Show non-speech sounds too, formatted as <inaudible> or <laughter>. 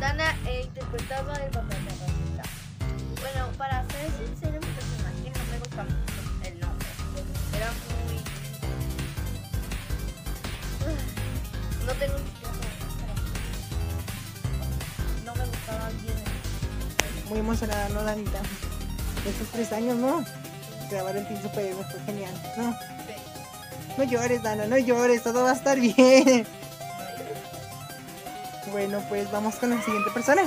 Dana eh, interpretaba el papel de Rosita. Bueno, para ser sincero, mi personaje no me gusta mucho el nombre. Era muy. No tengo No me gustaba bien. Muy emocionada, ¿no, Danita? Estos tres años, ¿no? Grabar el Team Super fue genial, ¿no? No llores, Dana, no llores, todo va a estar <laughs> bien. Bueno, pues vamos con la siguiente persona.